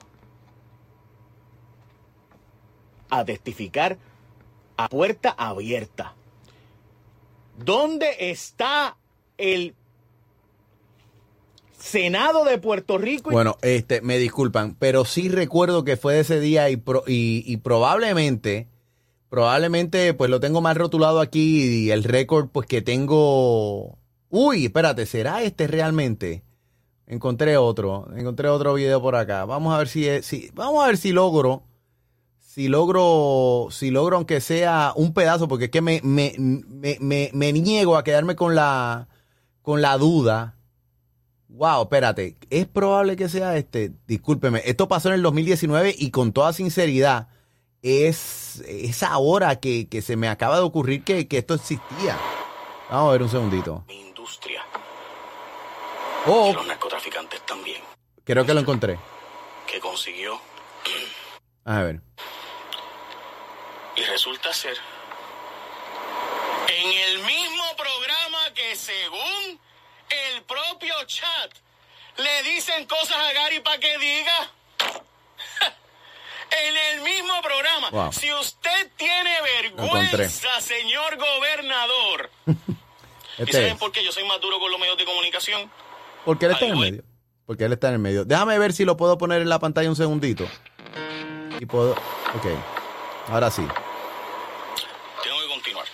a testificar a puerta abierta. ¿Dónde está el Senado de Puerto Rico? Bueno, este, me disculpan, pero sí recuerdo que fue de ese día y, pro- y, y probablemente, probablemente, pues lo tengo mal rotulado aquí y el récord, pues que tengo. Uy, espérate, ¿será este realmente? Encontré otro, encontré otro video por acá. Vamos a ver si, es- si vamos a ver si logro, si logro, si logro aunque sea un pedazo, porque es que me, me, me, me, me niego a quedarme con la, con la duda. Wow, espérate, es probable que sea este. Discúlpeme, esto pasó en el 2019 y con toda sinceridad, es, es ahora que, que se me acaba de ocurrir que, que esto existía. Vamos a ver un segundito. industria. Oh, Y los narcotraficantes también. creo que lo encontré. Que consiguió. A ver. Y resulta ser en el mismo programa que según el propio chat le dicen cosas a Gary para que diga. en el mismo programa. Wow. Si usted tiene vergüenza, señor gobernador. ¿Y Este saben es. por qué yo soy más duro con los medios de comunicación? Porque él está en el medio. Porque él está en el medio. Déjame ver si lo puedo poner en la pantalla un segundito. Y puedo. Ok. Ahora sí. Tengo que continuar.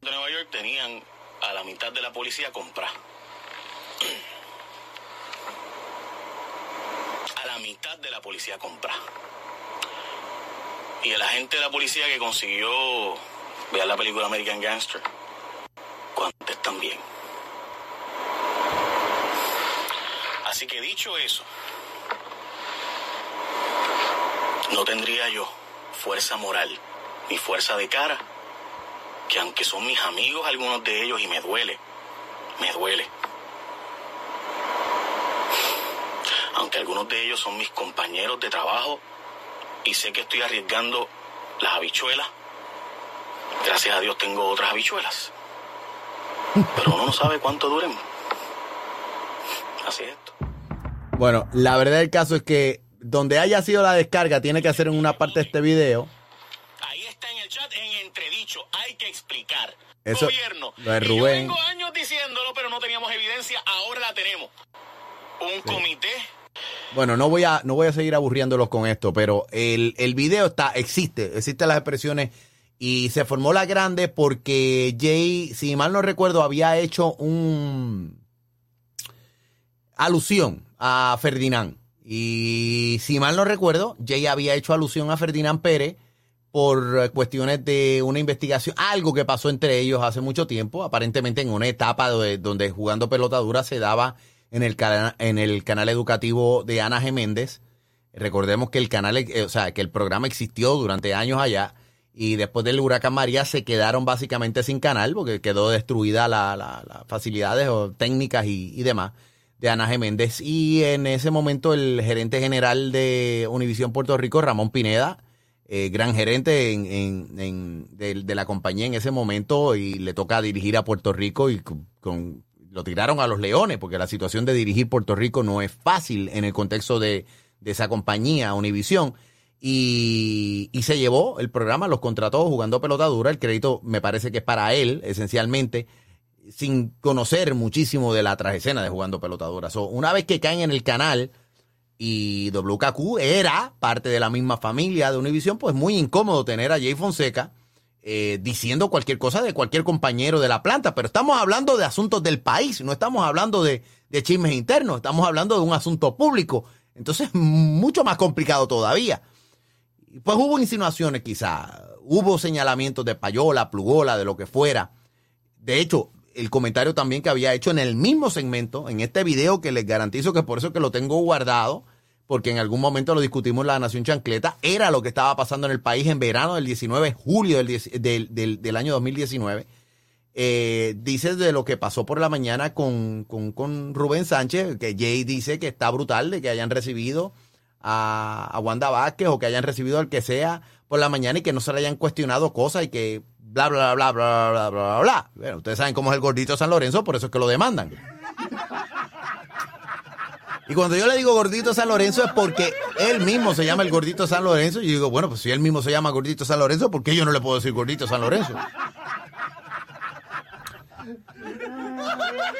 De Nueva York tenían a la mitad de la policía comprar. A la mitad de la policía comprar. Y el agente de la policía que consiguió ver la película American Gangster. Cuantes también. Así que dicho eso, no tendría yo fuerza moral ni fuerza de cara, que aunque son mis amigos algunos de ellos y me duele, me duele. Aunque algunos de ellos son mis compañeros de trabajo y sé que estoy arriesgando las habichuelas, gracias a Dios tengo otras habichuelas. Pero uno no sabe cuánto duren. Así es esto. Bueno, la verdad del caso es que donde haya sido la descarga, tiene que hacer en una parte de este video. Ahí está en el chat en entredicho. Hay que explicar. Eso, Gobierno. lo de Y yo Rubén. vengo años diciéndolo, pero no teníamos evidencia. Ahora la tenemos. Un comité. Bueno, no voy a, no voy a seguir aburriéndolos con esto, pero el, el video está, existe, existen las expresiones y se formó la grande porque Jay, si mal no recuerdo, había hecho un alusión a Ferdinand. Y si mal no recuerdo, Jay había hecho alusión a Ferdinand Pérez por eh, cuestiones de una investigación, algo que pasó entre ellos hace mucho tiempo, aparentemente en una etapa de- donde jugando pelota dura se daba en el, en el canal educativo de Ana G. Méndez. Recordemos que el canal, eh, o sea, que el programa existió durante años allá y después del huracán María se quedaron básicamente sin canal porque quedó destruida la- la- las facilidades o técnicas y, y demás de Ana G. Méndez. Y en ese momento el gerente general de Univisión Puerto Rico, Ramón Pineda, eh, gran gerente en, en- en- de, la compañía en ese momento y le toca dirigir a Puerto Rico y con, lo tiraron a los leones porque la situación de dirigir Puerto Rico no es fácil en el contexto de, de esa compañía, Univisión. Y, y se llevó el programa, los contrató jugando pelota dura. El crédito me parece que es para él, esencialmente, sin conocer muchísimo de la trajescena de jugando pelota dura. So, una vez que caen en el canal, y WKQ era parte de la misma familia de Univision, pues muy incómodo tener a Jay Fonseca eh, diciendo cualquier cosa de cualquier compañero de la planta, pero estamos hablando de asuntos del país, no estamos hablando de, de chismes internos, estamos hablando de un asunto público, entonces mucho más complicado todavía. Pues hubo insinuaciones quizá, hubo señalamientos de payola, plugola, de lo que fuera. De hecho, el comentario también que había hecho en el mismo segmento, en este video que les garantizo que por eso que lo tengo guardado, porque en algún momento lo discutimos en la Nación Chancleta, era lo que estaba pasando en el país en verano del 19, julio del, 10 del, del- del año 2019. Eh, dice de lo que pasó por la mañana con, con, con Rubén Sánchez, que Jay dice que está brutal de que hayan recibido a, a Wanda Vázquez o que hayan recibido al que sea por la mañana y que no se le hayan cuestionado cosas y que bla, bla, bla, bla, bla, bla, bla. Bueno, ustedes saben cómo es el gordito San Lorenzo, por eso es que lo demandan. Y cuando yo le digo gordito San Lorenzo es porque él mismo se llama el gordito San Lorenzo. Y yo digo, bueno, pues si él mismo se llama gordito San Lorenzo, ¿por qué yo no le puedo decir gordito San Lorenzo?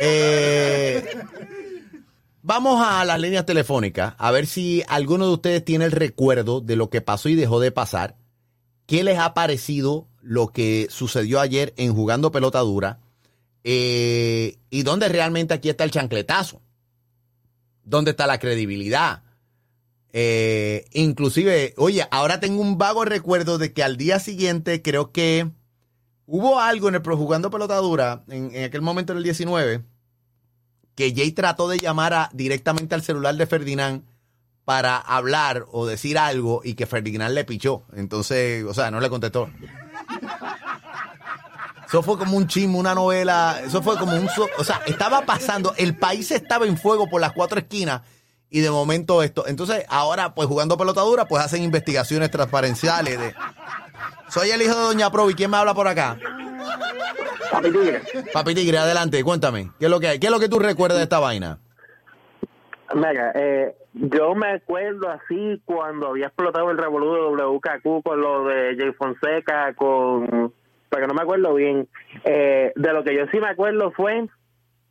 Eh, vamos a las líneas telefónicas a ver si alguno de ustedes tiene el recuerdo de lo que pasó y dejó de pasar. ¿Qué les ha parecido lo que sucedió ayer en jugando pelota dura? Eh, y dónde realmente aquí está el chancletazo. ¿Dónde está la credibilidad? Eh, inclusive, oye, ahora tengo un vago recuerdo de que al día siguiente creo que hubo algo en el jugando pelota dura, en, en aquel momento en el 19, que Jay trató de llamar a- directamente al celular de Ferdinand para hablar o decir algo y que Ferdinand le pichó. Entonces, o sea, no le contestó. Eso fue como un chisme, una novela. Eso fue como un. O sea, estaba pasando. El país estaba en fuego por las cuatro esquinas. Y de momento esto. Entonces, ahora, pues jugando pelota dura, pues hacen investigaciones transparenciales de. Soy el hijo de Doña Provi. ¿Quién me habla por acá? Papi Tigre. Papi Tigre, adelante, cuéntame. ¿Qué es lo que hay? ¿Qué es lo que tú recuerdas de esta vaina? Mira, eh, yo me acuerdo así cuando había explotado el revoludo de WKQ con lo de Jay Fonseca, con. Pero no me acuerdo bien. Eh, de lo que yo sí me acuerdo fue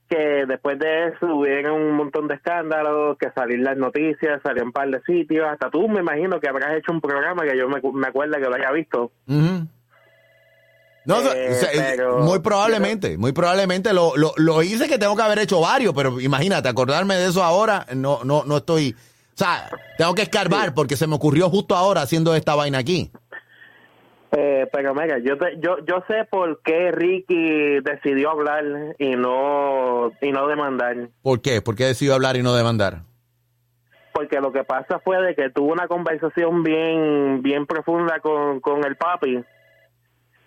que después de eso hubieron un montón de escándalos, que salir las noticias, salió un par de sitios. Hasta tú me imagino que habrás hecho un programa que yo me, me acuerdo que lo haya visto. Ujú. No, Eh, o sea, pero- muy probablemente, muy probablemente lo, lo, lo hice que tengo que haber hecho varios, pero imagínate, acordarme de eso ahora, no, no, no estoy, o sea, tengo que escarbar porque se me ocurrió justo ahora haciendo esta vaina aquí. Eh, pero mira, yo, te- yo yo sé por qué Ricky decidió hablar y no y no demandar. ¿Por qué? ¿Por qué decidió hablar y no demandar? Porque lo que pasa fue de que tuvo una conversación bien bien profunda con, con el papi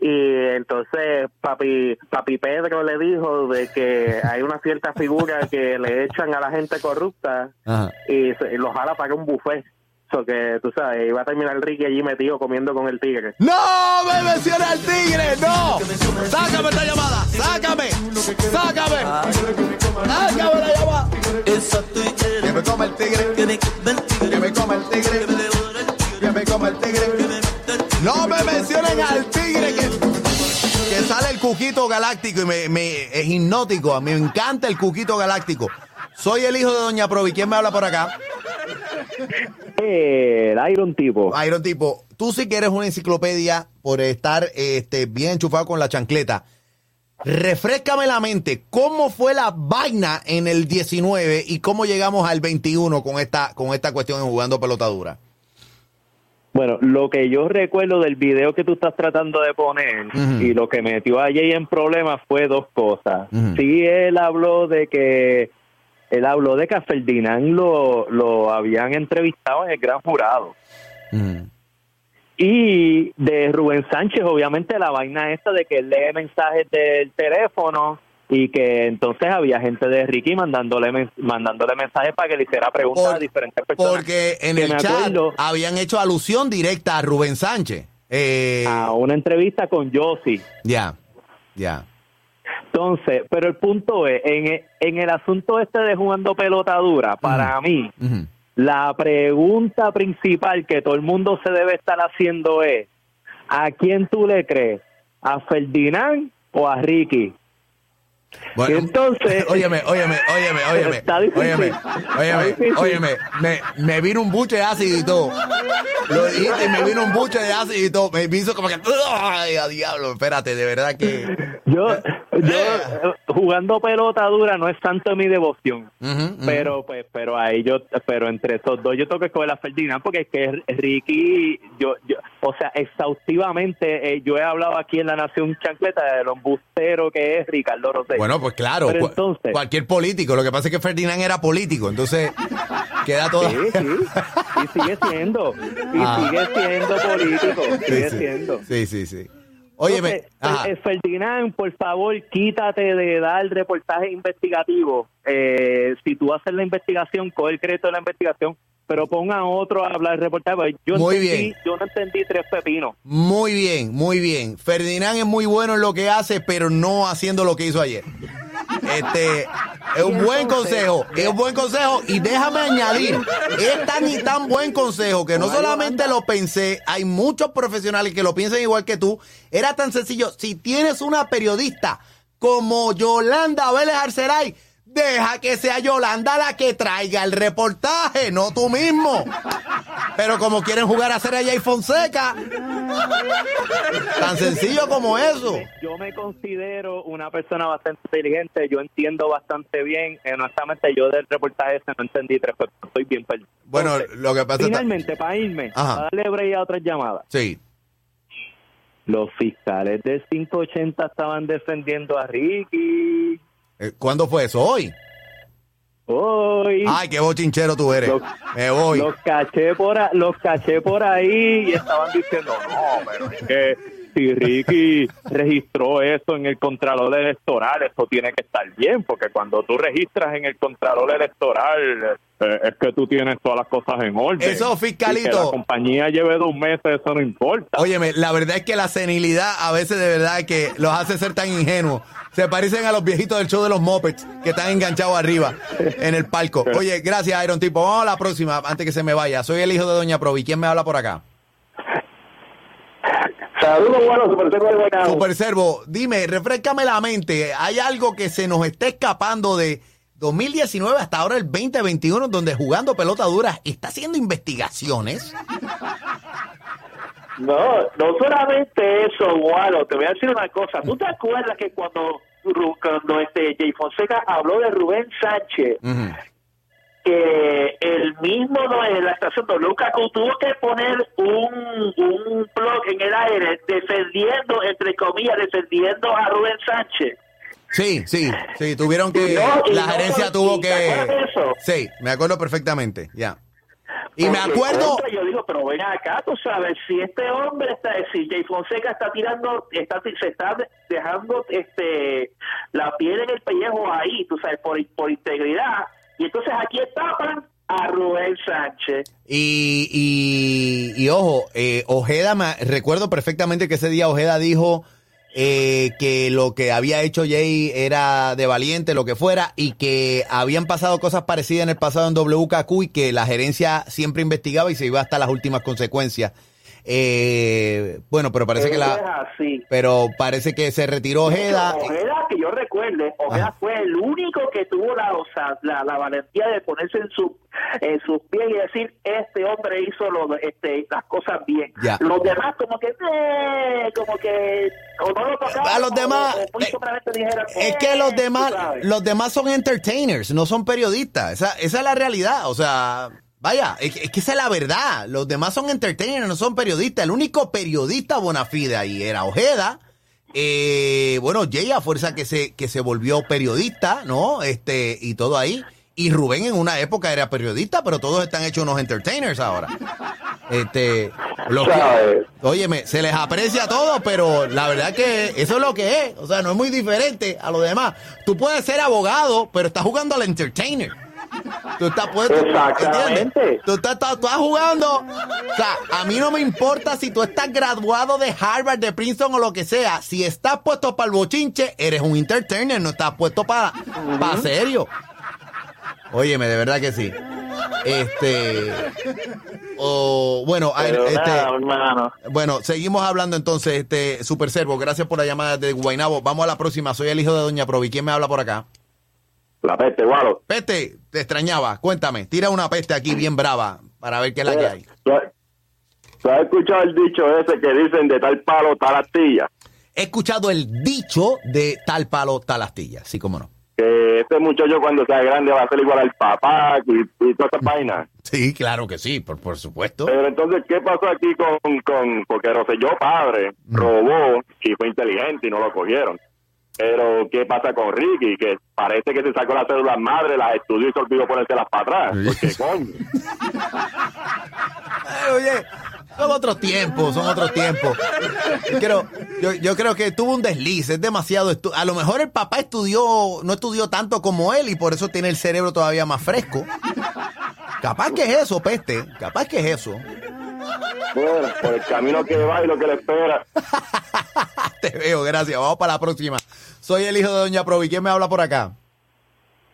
y entonces papi papi Pedro le dijo de que hay una cierta figura que le echan a la gente corrupta Ajá. y, se- y lo jala para un buffet. So que tú sabes, iba a terminar Ricky allí metido comiendo con el tigre. ¡No me menciones al tigre! ¡No! ¡Sácame esta llamada! ¡Sácame! ¡Sácame! ¡Sácame la llamada! Que me coma el tigre. Que me coma el tigre. Que me coma el tigre. No me mencionen al tigre que, que sale el cuquito galáctico y me, me- es hipnótico. A mí me encanta el cuquito galáctico. Soy el hijo de Doña Provi. ¿Quién me habla por acá? El Iron Tipo. Iron Tipo, tú sí que eres una enciclopedia por estar este, bien enchufado con la chancleta. Refrescame la mente, ¿cómo fue la vaina en el 19 y cómo llegamos al 21 con esta, con esta cuestión en jugando pelotadura? Bueno, lo que yo recuerdo del video que tú estás tratando de poner y lo que metió a Jay en problemas fue dos cosas. Ujú. Sí, él habló de que él habló de que a Ferdinand lo, lo habían entrevistado en el gran jurado. Y de Rubén Sánchez, obviamente, la vaina esta de que él lee mensajes del teléfono y que entonces había gente de Ricky mandándole mandándole mensajes para que le hiciera preguntas Por- a diferentes personas. Porque en el chat acuerdo habían hecho alusión directa a Rubén Sánchez. Eh, a una entrevista con Josie. ya, ya. Entonces, pero el punto es, en, en el asunto este de jugando pelota dura, para mí, Ujú. la pregunta principal que todo el mundo se debe estar haciendo es, ¿a quién tú le crees? ¿A Ferdinand o a Ricky? Bueno, Entonces, óyeme, óyeme, óyeme, óyeme, Está difícil. óyeme, óyeme, óyeme, me, me vino un buche de ácido y todo. Lo dijiste me vino un buche de ácido y todo. Me hizo como que, ay, a diablo, espérate, de verdad que... Yo, yo eh, jugando pelota dura no es tanto mi devoción, pero pues, pero ahí yo, pero entre esos dos yo tengo que escoger a Ferdinand porque es que Ricky, yo, yo, o sea, exhaustivamente eh, yo he hablado aquí en la Nación Chancleta de lo embustero que es Ricardo Rosell. Bueno, pues claro, Pero cu- entonces, cualquier político. Lo que pasa es que Ferdinand era político, entonces queda todo... Sí, sí. Y sigue siendo. Y Ah. sigue siendo político. Sigue sí. siendo. Sí, sí, sí. Óyeme, Entonces, ajá. eh, Ferdinand, por favor, quítate de dar reportaje investigativo. Eh, si tú haces la investigación, coge el crédito de la investigación, pero ponga a otro a hablar reportaje. porque Yo, Muy entendí, bien. yo no entendí tres pepinos. Muy bien, muy bien. Ferdinand es muy bueno en lo que hace, pero no haciendo lo que hizo ayer. Este es un buen consejo, es un buen consejo y déjame añadir, es tan y tan buen consejo que no solamente lo pensé, hay muchos profesionales que lo piensan igual que tú. Era tan sencillo, si tienes una periodista como Yolanda Vélez Arceray, deja que sea Yolanda la que traiga el reportaje, no tú mismo. Pero como quieren jugar a hacer a Jay Fonseca, tan sencillo como eso. Yo me considero una persona bastante inteligente, yo entiendo bastante bien. Eh, honestamente, yo del reportaje ese no entendí tres pepinos. Estoy bien perdido. Bueno, lo que pasa es Finalmente, para irme, Ajá. para darle break a otras llamadas. Sí. Los fiscales del 580 estaban defendiendo a Ricky. Eh, ¿Cuándo fue eso? ¿Hoy? Hoy. Ay, qué bochinchero tú eres. Me voy. Los caché por a- los caché por ahí y estaban diciendo, no, pero es que si Ricky registró eso en el Contralor Electoral, eso tiene que estar bien, porque cuando tú registras en el Contralor Electoral, eh, es que tú tienes todas las cosas en orden. Eso, Y que fiscalito. la compañía lleve dos meses, eso no importa. Óyeme, la verdad es que la senilidad a veces de verdad que los hace ser tan ingenuos. Se parecen a los viejitos del show de los Muppets que están enganchados arriba en el palco. Oye, gracias, Iron Tipo. Vamos a la próxima antes que se me vaya. Soy el hijo de Doña Provi. ¿Quién me habla por acá? Saludos, bueno, Super Servo de Guaynabo. Super Servo, dime, refrescame la mente. ¿Hay algo que se nos está escapando de 2019 hasta ahora el 2021 donde jugando pelota dura está haciendo investigaciones? No, no solamente eso, Gualo, te voy a decir una cosa. ¿Tú te acuerdas que cuando, cuando este Jay Fonseca habló de Rubén Sánchez, que el mismo la estación WKQ tuvo que poner un, un blog en el aire defendiendo, entre comillas, defendiendo a Rubén Sánchez? Sí, sí, sí, tuvieron que... No, la no, gerencia tuvo ¿te que... Sí, me acuerdo perfectamente, ya. Y me acuerdo... Yo digo, pero ven acá, tú sabes, si este hombre está, si Jay Fonseca está tirando, está, se está dejando este la piel en el pellejo ahí, tú sabes, por, por integridad, y entonces aquí tapan a Rubén Sánchez. Y, y, y ojo, eh, Ojeda, me, recuerdo perfectamente que ese día Ojeda dijo eh, que lo que había hecho Jay era de valiente, lo que fuera, y que habían pasado cosas parecidas en el pasado en WKQ y que la gerencia siempre investigaba y se iba hasta las últimas consecuencias. Eh, bueno, pero parece que la... Pero parece que se retiró Ojeda. Ojeda, que yo recuerde, Ojeda Ajá. fue el único que tuvo la, o sea, la, la valentía de ponerse en su en sus pies y decir, este hombre hizo lo, este, las cosas bien. Ya. Los demás como que, eh, como que, o no lo A los demás, o dijeran, Es eh, que los tú demás, los demás son entertainers, no son periodistas. Esa, esa es la realidad. O sea, vaya, es, que- es que esa es la verdad. Los demás son entertainers, no son periodistas. El único periodista bona fide ahí era Ojeda. Eh, bueno, Jay a fuerza que se, que se volvió periodista, ¿no? Este, y todo ahí. Y Rubén en una época era periodista, pero todos están hechos unos entertainers ahora. Este, lo que- se les aprecia todo, pero la verdad que eso es lo que es. O sea, no es muy diferente a lo demás. Tú puedes ser abogado, pero estás jugando al entertainer. Tú estás puesto. Exactamente. Tú estás, tú estás jugando. O sea, a mí no me importa si tú estás graduado de Harvard, de Princeton o lo que sea. Si estás puesto para el bochinche, eres un entertainer, no estás puesto para para serio. Óyeme, de verdad que sí. Este. o bueno, Pero este, nada, bueno, seguimos hablando entonces, este Super Servo. Gracias por la llamada de Guaynabo. Vamos a la próxima. Soy el hijo de Doña Provi. ¿Quién me habla por acá? La peste, gualo. Peste, te extrañaba. Cuéntame, tira una peste aquí bien brava para ver qué es la que hay. ¿Tú has- escuchado el dicho ese que dicen de tal palo, tal astilla? He escuchado el dicho de tal palo, tal astilla. Sí, cómo no. Que este muchacho cuando sea grande va a ser igual al papá y, y todas esas vainas. Sí, claro que sí, por, por supuesto. Pero entonces, ¿qué pasó aquí con, con porque Rosselló padre robó y fue inteligente y no lo cogieron? Pero, ¿qué pasa con Ricky? Que parece que se sacó las cédulas madre, las estudió y se olvidó ponérselas para atrás. Porque, coño. Ay, oye, son otros tiempos, son otros tiempos. Yo creo, yo, yo creo que tuvo un desliz, es demasiado. estu- A lo mejor el papá estudió, no estudió tanto como él y por eso tiene el cerebro todavía más fresco. Capaz que es eso, peste. Capaz que es eso. Bueno, por el camino que va y lo que le espera. Te veo, gracias. Vamos para la próxima. Soy el hijo de Doña Provi. ¿Quién me habla por acá?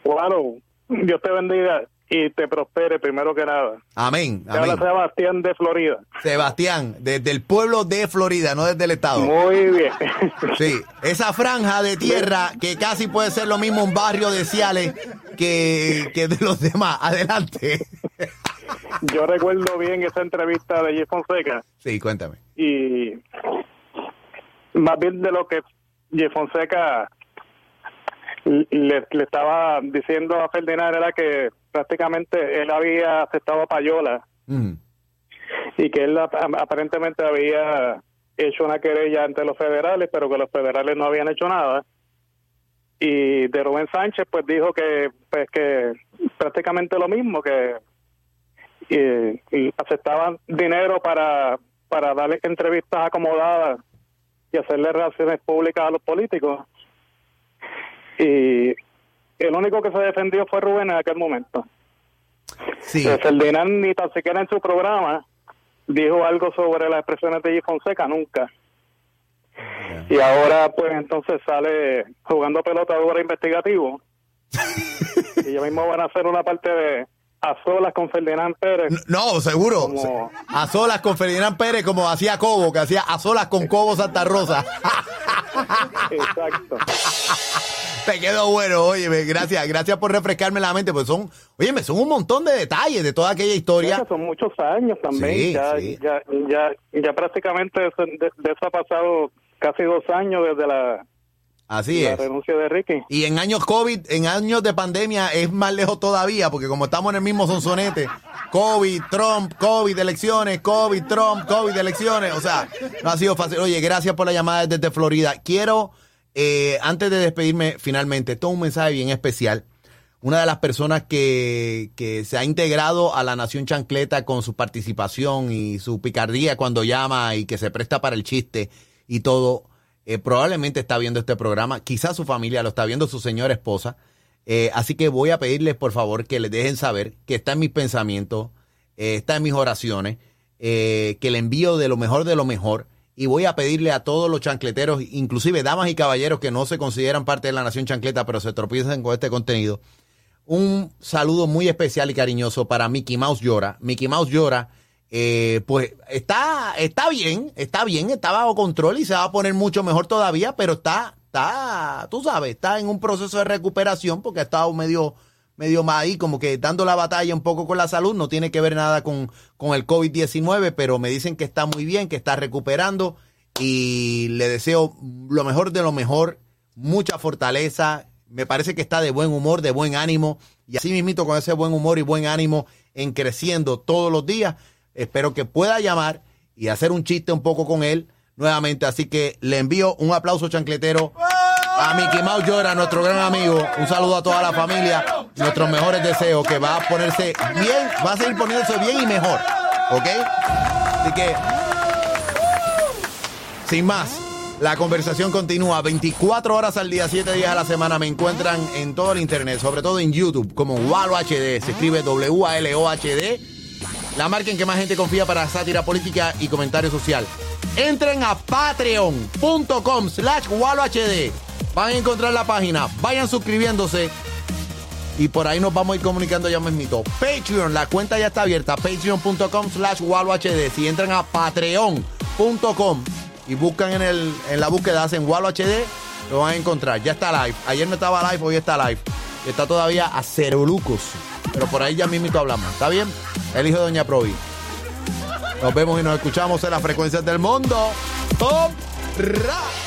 Bueno, Dios te bendiga y te prospere primero que nada. Amén. Te habla amén. Sebastián de Florida. Sebastián, desde el pueblo de Florida, no desde el estado. Muy bien. Sí, esa franja de tierra que casi puede ser lo mismo un barrio de Ciales que, que de los demás. Adelante. Yo recuerdo bien esa entrevista de Jeff Fonseca Sí, cuéntame. y más bien de lo que Jeff Fonseca le, le estaba diciendo a Ferdinand era que prácticamente él había aceptado a Payola Mm. y que él ap- aparentemente había hecho una querella ante los federales, pero que los federales no habían hecho nada. Y de Rubén Sánchez, pues dijo que, pues que prácticamente lo mismo, que y, y aceptaban dinero para, para darle entrevistas acomodadas y hacerle relaciones públicas a los políticos. Y el único que se defendió fue Rubén en aquel momento. Sí. Ferdinand ni tan siquiera en su programa dijo algo sobre las expresiones de G. Fonseca, nunca. Y ahora, pues entonces sale jugando pelota dura investigativo. y ya mismo van a hacer una parte de a solas con Ferdinand Pérez. No, seguro. Como- A solas con Ferdinand Pérez, como hacía Cobo, que hacía a solas con Cobo Santa Rosa. Exacto. Te quedó bueno, óyeme, gracias, gracias por refrescarme la mente, pues son, óyeme, son un montón de detalles de toda aquella historia. Son muchos años también. Sí, ya, sí. ya, ya, ya prácticamente de, de eso ha pasado casi dos años desde la, Así la es. renuncia de Ricky. Y en años COVID, en años de pandemia es más lejos todavía, porque como estamos en el mismo sonsonete, COVID, Trump, COVID, elecciones, COVID, Trump, COVID, elecciones, o sea, no ha sido fácil. Oye, gracias por la llamada desde Florida. Quiero, eh, antes de despedirme finalmente, esto es un mensaje bien especial. Una de las personas que, que se ha integrado a la Nación Chancleta con su participación y su picardía cuando llama y que se presta para el chiste y todo, eh, probablemente está viendo este programa, quizás su familia lo está viendo, su señora esposa. Eh, así que voy a pedirles, por favor, que les dejen saber que está en mis pensamientos, eh, está en mis oraciones, que le envío de lo mejor de lo mejor. Y voy a pedirle a todos los chancleteros, inclusive damas y caballeros que no se consideran parte de la Nación Chancleta, pero se tropiezan con este contenido, un saludo muy especial y cariñoso para Mickey Mouse Llora. Mickey Mouse Llora, eh, pues está, está bien, está bien, está bajo control y se va a poner mucho mejor todavía, pero está, está, tú sabes, está en un proceso de recuperación porque ha estado medio, medio más ahí, como que dando la batalla un poco con la salud, no tiene que ver nada con, con el COVID-19, pero me dicen que está muy bien, que está recuperando y le deseo lo mejor de lo mejor, mucha fortaleza, me parece que está de buen humor, de buen ánimo, y así mismito con ese buen humor y buen ánimo en creciendo todos los días, espero que pueda llamar y hacer un chiste un poco con él nuevamente, así que le envío un aplauso chancletero a Mickey Mouse Llora, nuestro gran amigo, un saludo a toda la familia nuestros mejores deseos, que va a ponerse bien, va a seguir poniéndose bien y mejor. ¿Ok? Así que, sin más, la conversación continúa 24 horas al día, 7 días a la semana. Me encuentran en todo el internet, sobre todo en YouTube, como Walo HD. Se escribe W-A-L-O-H-D. La marca en que más gente confía para sátira política y comentario social. Entren a patreon.com slash WaloHD. Van a encontrar la página. Vayan suscribiéndose. Y por ahí nos vamos a ir comunicando ya mismito. Patreon, la cuenta ya está abierta. Patreon.com slash WaloHD. Si entran a patreon.com y buscan en, el, en la búsqueda, hacen Walo HD, lo van a encontrar. Ya está live. Ayer no estaba live, hoy está live. Está todavía a cero lucos. Pero por ahí ya mismito hablamos. ¿Está bien? El hijo de Doña Provi. Nos vemos y nos escuchamos en las frecuencias del mundo. ¡Ra!